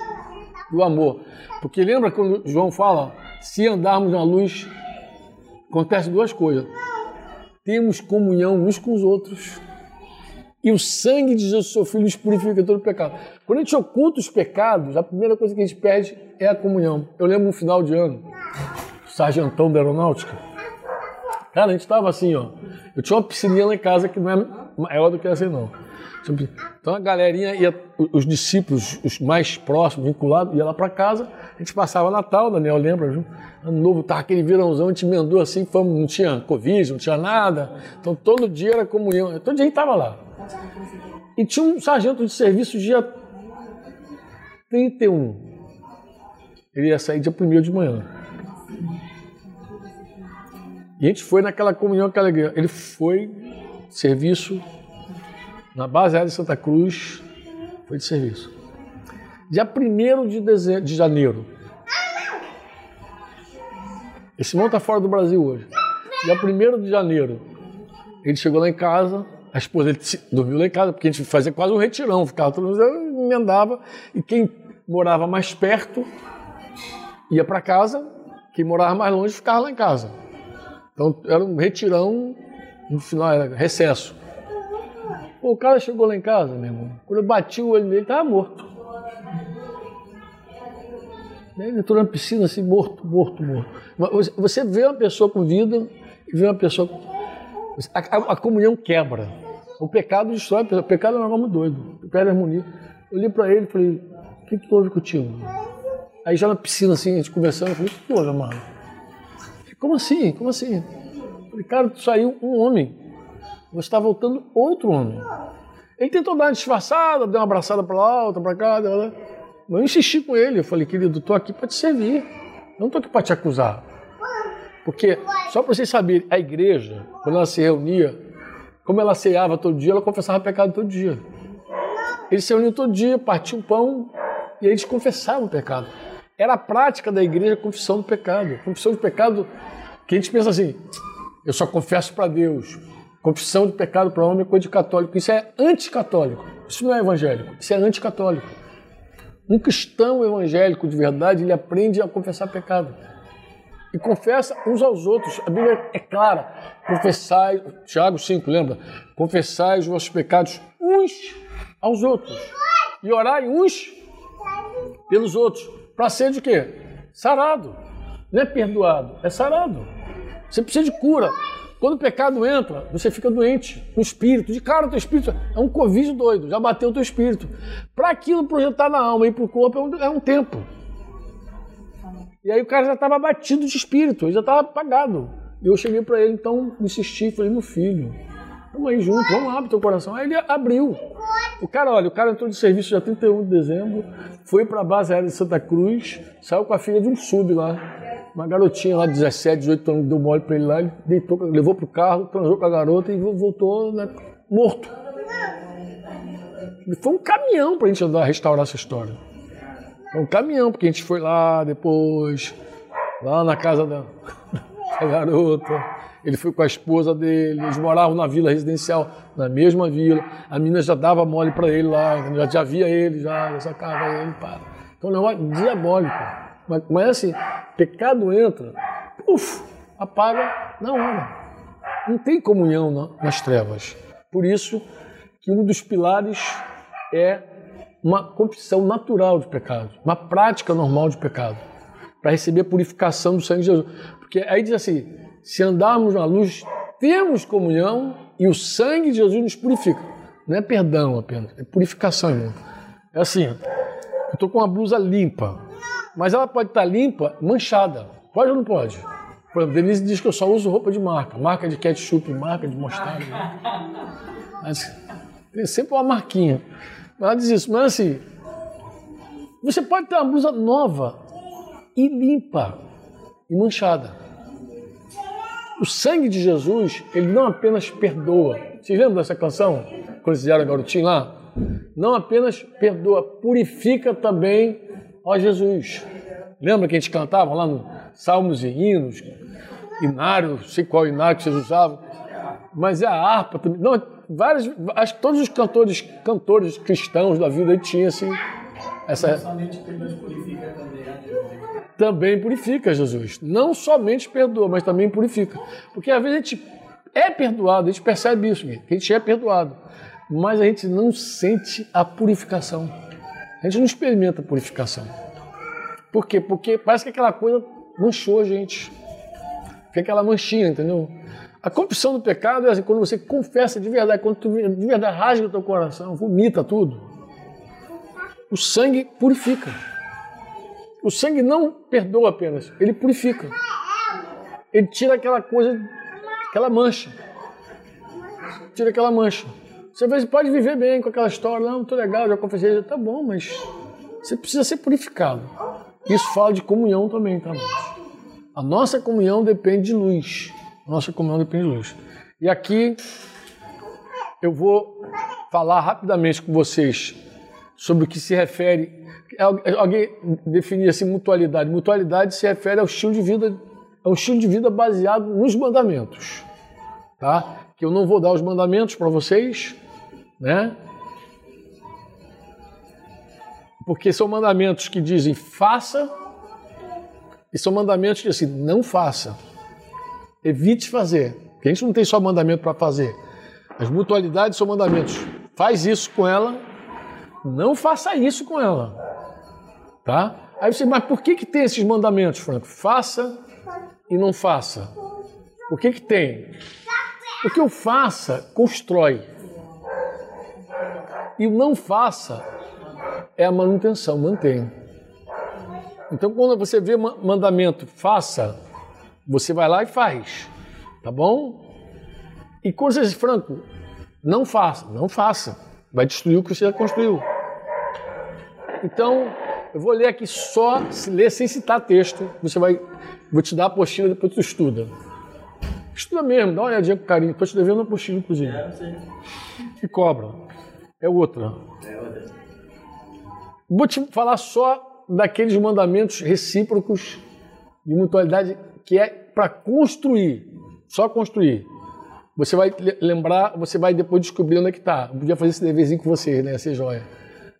e o amor. Porque lembra quando João fala, se andarmos na luz, acontece duas coisas. Temos comunhão uns com os outros e o sangue de Jesus, seu Filho, nos purifica todo o pecado. Quando a gente oculta os pecados, a primeira coisa que a gente perde é a comunhão. Eu lembro no final de ano, sargentão da aeronáutica. Cara, a gente estava assim, ó. Eu tinha uma piscininha lá em casa que não é maior do que essa, não. Então a galerinha ia, os discípulos, os mais próximos, vinculados, ia lá para casa, a gente passava Natal, Daniel lembra, viu? ano novo, tava aquele verãozão, a gente emendou assim, fomos, não tinha Covid, não tinha nada, então todo dia era comunhão, todo dia a gente estava lá. E tinha um sargento de serviço dia 31. Ele ia sair dia 1 de manhã. E a gente foi naquela comunhão, aquela alegria. Ele foi serviço na base aérea de Santa Cruz, foi de serviço. Dia 1 de, dezembro, de janeiro. Esse irmão está fora do Brasil hoje. Dia 1 de janeiro, ele chegou lá em casa, a esposa dele dormiu lá em casa, porque a gente fazia quase um retirão, ficava todo mundo emendava, e quem morava mais perto ia para casa, quem morava mais longe ficava lá em casa. Então era um retirão, no final era recesso. O cara chegou lá em casa, meu irmão, quando eu bati o olho dele, estava morto. Ele entrou na piscina assim, morto, morto, morto. Você vê uma pessoa com vida e vê uma pessoa. A, a, a comunhão quebra. O pecado destrói a pessoa. O pecado é um negócio doido. O pecado é harmonia. Eu olhei para ele e falei: O que, que houve contigo? Aí já na piscina, assim, a gente conversando, eu falei: O que houve, amado? Como assim? Como assim? Tu saiu um homem. Você está voltando outro homem. Ele tentou dar uma disfarçada, deu uma abraçada para lá, outra para cá. Deu, eu insisti com ele. Eu falei: Querido, estou aqui para te servir. Eu não estou aqui para te acusar. Porque, só para vocês saberem, a igreja, quando ela se reunia, como ela ceava todo dia, ela confessava pecado todo dia. Eles se reuniam todo dia, partiam pão e eles confessavam o pecado. Era a prática da igreja a confissão do pecado. Confissão de pecado que a gente pensa assim, eu só confesso para Deus. Confissão de pecado para homem é coisa de católico. Isso é anticatólico. Isso não é evangélico. Isso é anticatólico. Um cristão evangélico de verdade, ele aprende a confessar pecado e confessa uns aos outros. A Bíblia é clara. Confessai, Tiago 5, lembra? Confessai os vossos pecados uns aos outros. E orai uns pelos outros. Para ser de quê? Sarado. Não é perdoado, é sarado. Você precisa de cura. Quando o pecado entra, você fica doente no espírito. De cara, o teu espírito é um covid doido, já bateu o teu espírito. Para aquilo projetar na alma e para o corpo é um, é tempo. E aí o cara já estava batido de espírito, ele já estava apagado. E eu cheguei para ele, então, insisti, falei, meu filho, vamos aí junto, vamos lá pro teu coração. Aí ele abriu. O cara, olha, o cara entrou de serviço dia 31 de dezembro, foi para a base aérea de Santa Cruz, saiu com a filha de um sub lá. Uma garotinha lá de 17, 18 anos, deu mole para ele lá, ele deitou, levou pro carro, transou com a garota e voltou né, morto. Foi um caminhão para a gente andar, restaurar essa história. É um caminhão, porque a gente foi lá depois, lá na casa da, da garota. Ele foi com a esposa dele, eles moravam na vila residencial, na mesma vila. A menina já dava mole para ele lá, já, já via ele, já, sacava ele, para. Então, é um negócio diabólico. Mas, mas assim, pecado entra, uf, apaga na hora. Não tem comunhão nas trevas. Por isso que um dos pilares é uma confissão natural de pecado, uma prática normal de pecado, para receber a purificação do sangue de Jesus. Porque aí diz assim: se andarmos na luz, temos comunhão e o sangue de Jesus nos purifica. Não é perdão apenas, é purificação, irmão. É assim: eu estou com uma blusa limpa, mas ela pode estar limpa, manchada. Pode ou não pode? Por exemplo, Denise diz que eu só uso roupa de marca, marca de ketchup, marca de mostarda. Mas tem sempre uma marquinha. Ela diz isso, mas assim, você pode ter uma blusa nova e limpa e manchada. O sangue de Jesus, ele não apenas perdoa. Vocês lembram dessa canção? Quando vocês eram garotinho lá? Não apenas perdoa, purifica também, ó Jesus. Lembra que a gente cantava lá no Salmos e Hinos? Inário, não sei qual inário que vocês usavam. Mas é a harpa também. Não, vários, acho que todos os cantores, cantores cristãos da vida tinham assim, essa. purifica também. Também purifica Jesus. Não somente perdoa, mas também purifica. Porque às vezes a gente é perdoado, a gente percebe isso, que a gente é perdoado, mas a gente não sente a purificação. A gente não experimenta a purificação. Por quê? Porque parece que aquela coisa manchou a gente. Fica aquela manchinha, entendeu? A confissão do pecado é assim, quando você confessa de verdade, quando tu, de verdade rasga o teu coração, vomita tudo. O sangue purifica. O sangue não perdoa apenas, ele purifica. Ele tira aquela coisa, aquela mancha. Tira aquela mancha. Você vezes pode viver bem com aquela história, não, tô legal, já confessei, tá bom, mas você precisa ser purificado. Isso fala de comunhão também, tá? A nossa comunhão depende de luz. Nossa comunhão depende de luz. E aqui eu vou falar rapidamente com vocês sobre o que se refere. Alguém definir assim mutualidade. Mutualidade se refere ao estilo de vida, ao estilo de vida baseado nos mandamentos, tá? Que eu não vou dar os mandamentos para vocês, né? Porque são mandamentos que dizem faça e são mandamentos que dizem não faça. Evite fazer. Porque a gente não tem só mandamento para fazer. As mutualidades são mandamentos. Faz isso com ela, não faça isso com ela. Tá? Aí você, mas por que, que tem esses mandamentos, Franco? Faça e não faça. O que que tem? Porque o faça constrói. E o não faça é a manutenção, mantém. Então, quando você vê mandamento, faça, você vai lá e faz. Tá bom? E coisas, Franco, não faça, não faça. Vai destruir o que você já construiu. Então, eu vou ler aqui só, se ler sem citar texto. Você vai, vou te dar a apostila, depois tu estuda. Estuda mesmo, dá uma olhadinha com carinho. Estou te devendo uma apostila, inclusive. É, e cobra. É outra. É outra. Vou te falar só daqueles mandamentos recíprocos de mutualidade que é para construir, só construir. Você vai lembrar, você vai depois descobrir onde é que está. Eu podia fazer esse deverzinho com você, né? Ser joia.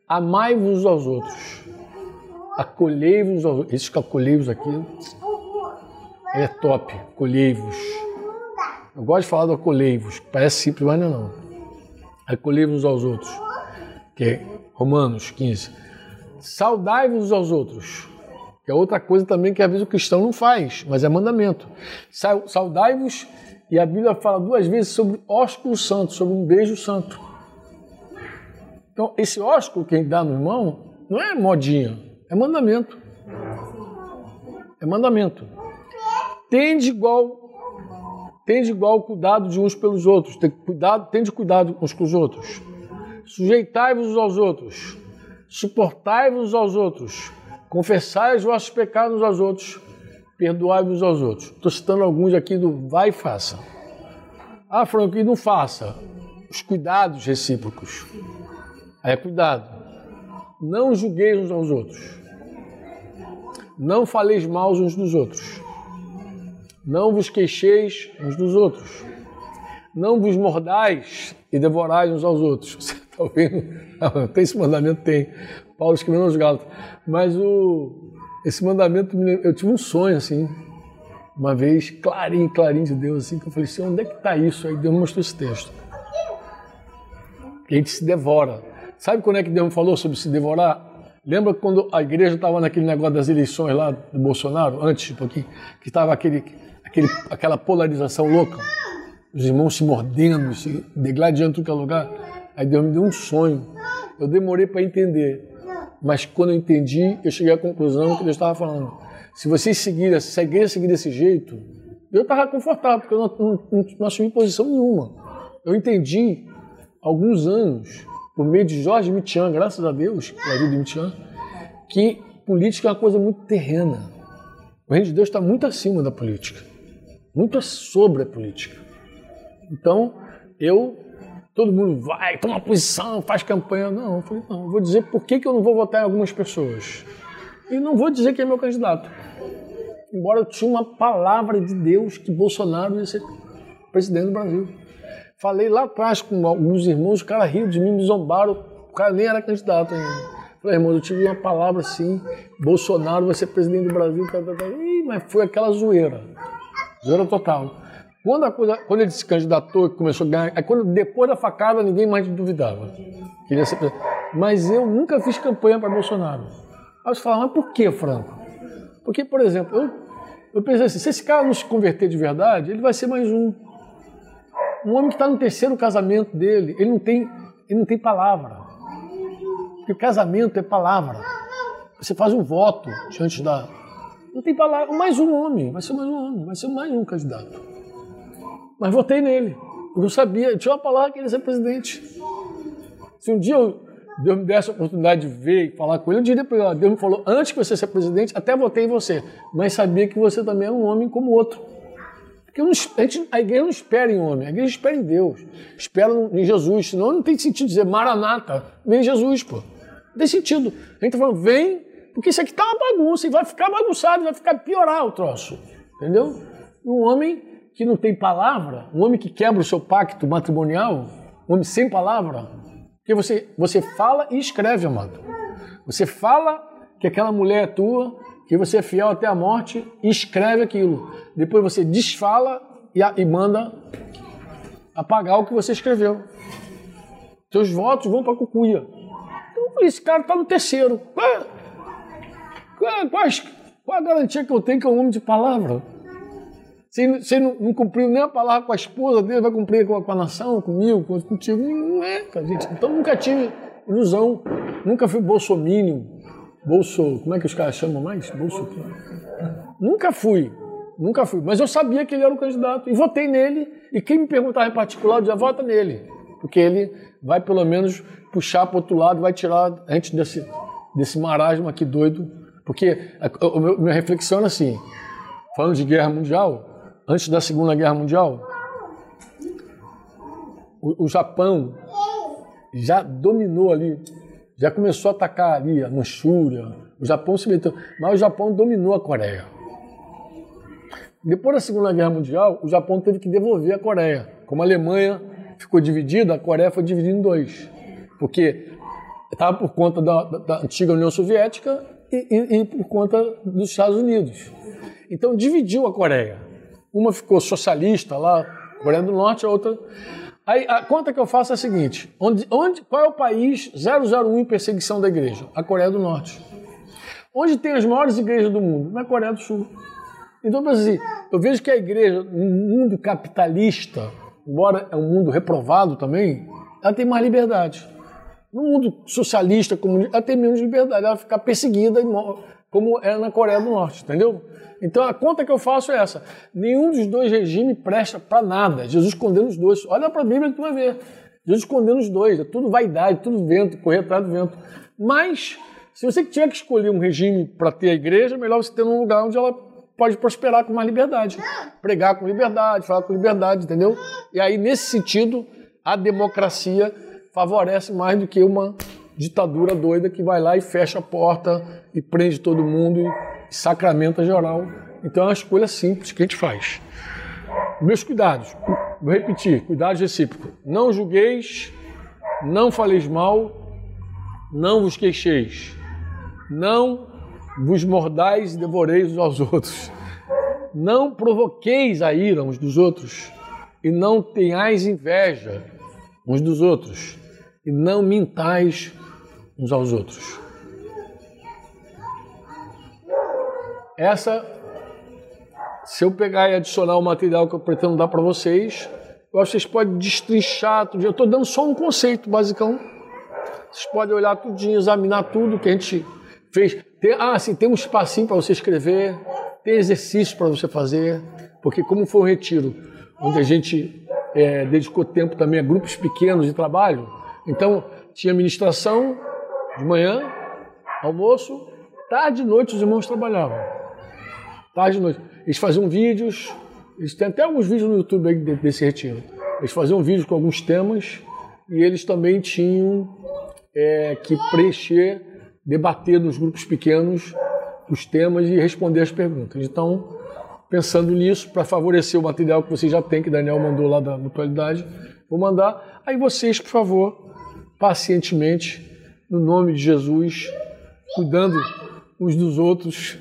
Amai-vos aos outros. Acolhei-vos. Esses acolhei-vos aqui é top. Acolhei-vos. Eu gosto de falar do acolhei-vos. Parece simples, mas não é não. Acolhei-vos aos outros. Que é Romanos 15. Saudai-vos aos outros. Que é outra coisa também que às vezes o cristão não faz, mas é mandamento. Saudai-vos, e a Bíblia fala duas vezes sobre ósculo santo, sobre um beijo santo. Então, esse ósculo que a gente dá no irmão não é modinha, é mandamento. É mandamento. Tende igual tende igual cuidado de uns pelos outros, tem cuidado, tende cuidado uns com os outros. Sujeitai-vos aos outros suportai-vos aos outros, confessai os vossos pecados aos outros, perdoai-vos aos outros. Estou citando alguns aqui do vai e faça. Ah, Franco, e não faça. Os cuidados recíprocos. Aí é cuidado. Não julgueis uns aos outros. Não faleis mal uns dos outros. Não vos queixeis uns dos outros. Não vos mordais e devorais uns aos outros. Está ouvindo? tem esse mandamento? Tem. Paulo escrevendo aos Gálatas. Mas o, esse mandamento, eu tive um sonho assim, uma vez, clarinho, clarinho de Deus, assim, que eu falei assim: onde é que está isso? Aí Deus mostrou esse texto. Que a gente se devora. Sabe quando é que Deus falou sobre se devorar? Lembra quando a igreja estava naquele negócio das eleições lá do Bolsonaro, antes, um pouquinho, que estava aquele, aquele, aquela polarização louca? Os irmãos se mordendo, se degladiando em tudo que é lugar. Aí Deus me deu um sonho. Eu demorei para entender. Mas quando eu entendi, eu cheguei à conclusão que Deus estava falando. Se vocês seguirem, se a igreja seguir desse jeito, eu estava confortável, porque eu não, não, não assumi posição nenhuma. Eu entendi alguns anos, por meio de Jorge Mitian, graças a Deus, pela vida de Mitian, que política é uma coisa muito terrena. O reino de Deus está muito acima da política, muito sobre a política. Então, eu todo mundo vai, toma posição, faz campanha. Não, eu falei, não, eu vou dizer por que, que eu não vou votar em algumas pessoas. E não vou dizer que é meu candidato. Embora eu tinha uma palavra de Deus que Bolsonaro ia ser presidente do Brasil. Falei lá atrás com alguns irmãos, o cara riu de mim, me zombaram, o cara nem era candidato ainda. Falei, irmão, eu tive uma palavra assim, Bolsonaro vai ser presidente do Brasil, tá, tá, tá. Ih, mas foi aquela zoeira. Zoeira total. Quando, a coisa, quando ele se candidatou, começou a ganhar, aí quando, depois da facada ninguém mais duvidava. Queria ser Mas eu nunca fiz campanha para Bolsonaro. Aí você fala, mas por que, Franco? Porque, por exemplo, eu, eu pensei assim, se esse cara não se converter de verdade, ele vai ser mais um. Um homem que está no terceiro casamento dele, ele não tem, ele não tem palavra. Porque casamento é palavra. Você faz um voto diante da. Não tem palavra. Mais um homem, vai ser mais um homem, vai ser mais um candidato. Mas votei nele. Porque eu sabia, eu tinha uma palavra que ele ia ser presidente. Se um dia eu, Deus me desse a oportunidade de ver e falar com ele, eu diria para ele: Deus me falou, antes que você ser presidente, até votei em você, mas sabia que você também é um homem como outro. Porque não, a, gente, a, igreja não espera em homem, a igreja espera em Deus, espera em Jesus, senão não tem sentido dizer Maranata, vem Jesus, pô. Não tem sentido. A gente está falando, vem, porque isso aqui está uma bagunça e vai ficar bagunçado, vai ficar piorar o troço. Entendeu? Um homem que não tem palavra, um homem que quebra o seu pacto matrimonial, um homem sem palavra, porque você, você fala e escreve, amado. Você fala que aquela mulher é tua, que você é fiel até a morte e escreve aquilo. Depois você desfala e, e manda apagar o que você escreveu. Seus votos vão para a cucuia. Então, esse cara está no terceiro. Qual, qual, qual, qual a garantia que eu tenho que é um homem de palavra? Se, se não, não cumpriu nem a palavra com a esposa dele, vai cumprir com a, com a nação, comigo, com, contigo. Não é, cara, gente. Então nunca tive ilusão. Nunca fui bolsomínio. Bolso. Como é que os caras chamam mais? Bolso. Nunca fui. Nunca fui. Mas eu sabia que ele era o candidato. E votei nele. E quem me perguntava em particular, eu dizia, vota nele. Porque ele vai pelo menos puxar para o outro lado, vai tirar a gente desse, desse marasmo aqui doido. Porque a, a, a minha reflexão é assim, falando de guerra mundial, antes da Segunda Guerra Mundial, o, o Japão já dominou ali, já começou a atacar ali a Manchúria, o Japão se meteu, mas o Japão dominou a Coreia. Depois da Segunda Guerra Mundial, o Japão teve que devolver a Coreia. Como a Alemanha ficou dividida, a Coreia foi dividida em dois. Porque estava por conta da, da, antiga União Soviética e, e, e por conta dos Estados Unidos. Então dividiu a Coreia. Uma ficou socialista lá, Coreia do Norte, a outra. Aí a conta que eu faço é a seguinte: onde, onde, qual é o país 001 em perseguição da igreja? A Coreia do Norte. Onde tem as maiores igrejas do mundo? Na Coreia do Sul. Então, assim, eu vejo que a igreja, no mundo capitalista, embora é um mundo reprovado também, ela tem mais liberdade. No mundo socialista, comunista, ela tem menos liberdade, ela fica perseguida como é na Coreia do Norte, entendeu? Então a conta que eu faço é essa: nenhum dos dois regimes presta para nada. Jesus condena os dois. Olha para a Bíblia que tu vai ver. Jesus condena os dois. É tudo vaidade, tudo vento, correr atrás do vento. Mas, se você tiver que escolher um regime para ter a igreja, é melhor você ter um lugar onde ela pode prosperar com mais liberdade. Pregar com liberdade, falar com liberdade, entendeu? E aí, nesse sentido, a democracia favorece mais do que uma ditadura doida que vai lá e fecha a porta e prende todo mundo e sacramenta geral. Então é uma escolha simples que a gente faz. Meus cuidados, vou repetir, cuidados recíprocos. Não julgueis, não faleis mal, não vos queixeis, não vos mordais e devoreis uns aos outros. Não provoqueis a ira uns dos outros e não tenhais inveja uns dos outros e não mintais uns aos outros. Essa, se eu pegar e adicionar o material que eu pretendo dar para vocês, vocês podem destrinchar tudo. Eu estou dando só um conceito basicão. Vocês podem olhar tudinho, examinar tudo que a gente fez. Tem, ah, sim, tem um espacinho para você escrever, tem exercício para você fazer, porque como foi um retiro, onde a gente é, dedicou tempo também a grupos pequenos de trabalho, então, tinha ministração de manhã, almoço, tarde e noite os irmãos trabalhavam. Tarde e noite. Eles faziam vídeos, eles têm até alguns vídeos no YouTube desse retiro. Eles faziam vídeos com alguns temas e eles também tinham é, que preencher, debater nos grupos pequenos os temas e responder as perguntas. Então, pensando nisso, para favorecer o material que vocês já têm, que Daniel mandou lá da mutualidade, vou mandar. Aí vocês, por favor, pacientemente, no nome de Jesus, cuidando uns dos outros,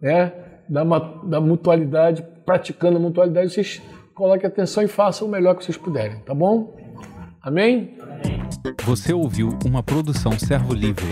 né? da, da mutualidade, praticando a mutualidade, vocês coloquem atenção e façam o melhor que vocês puderem, tá bom? Amém? Você ouviu uma produção Servo Livre.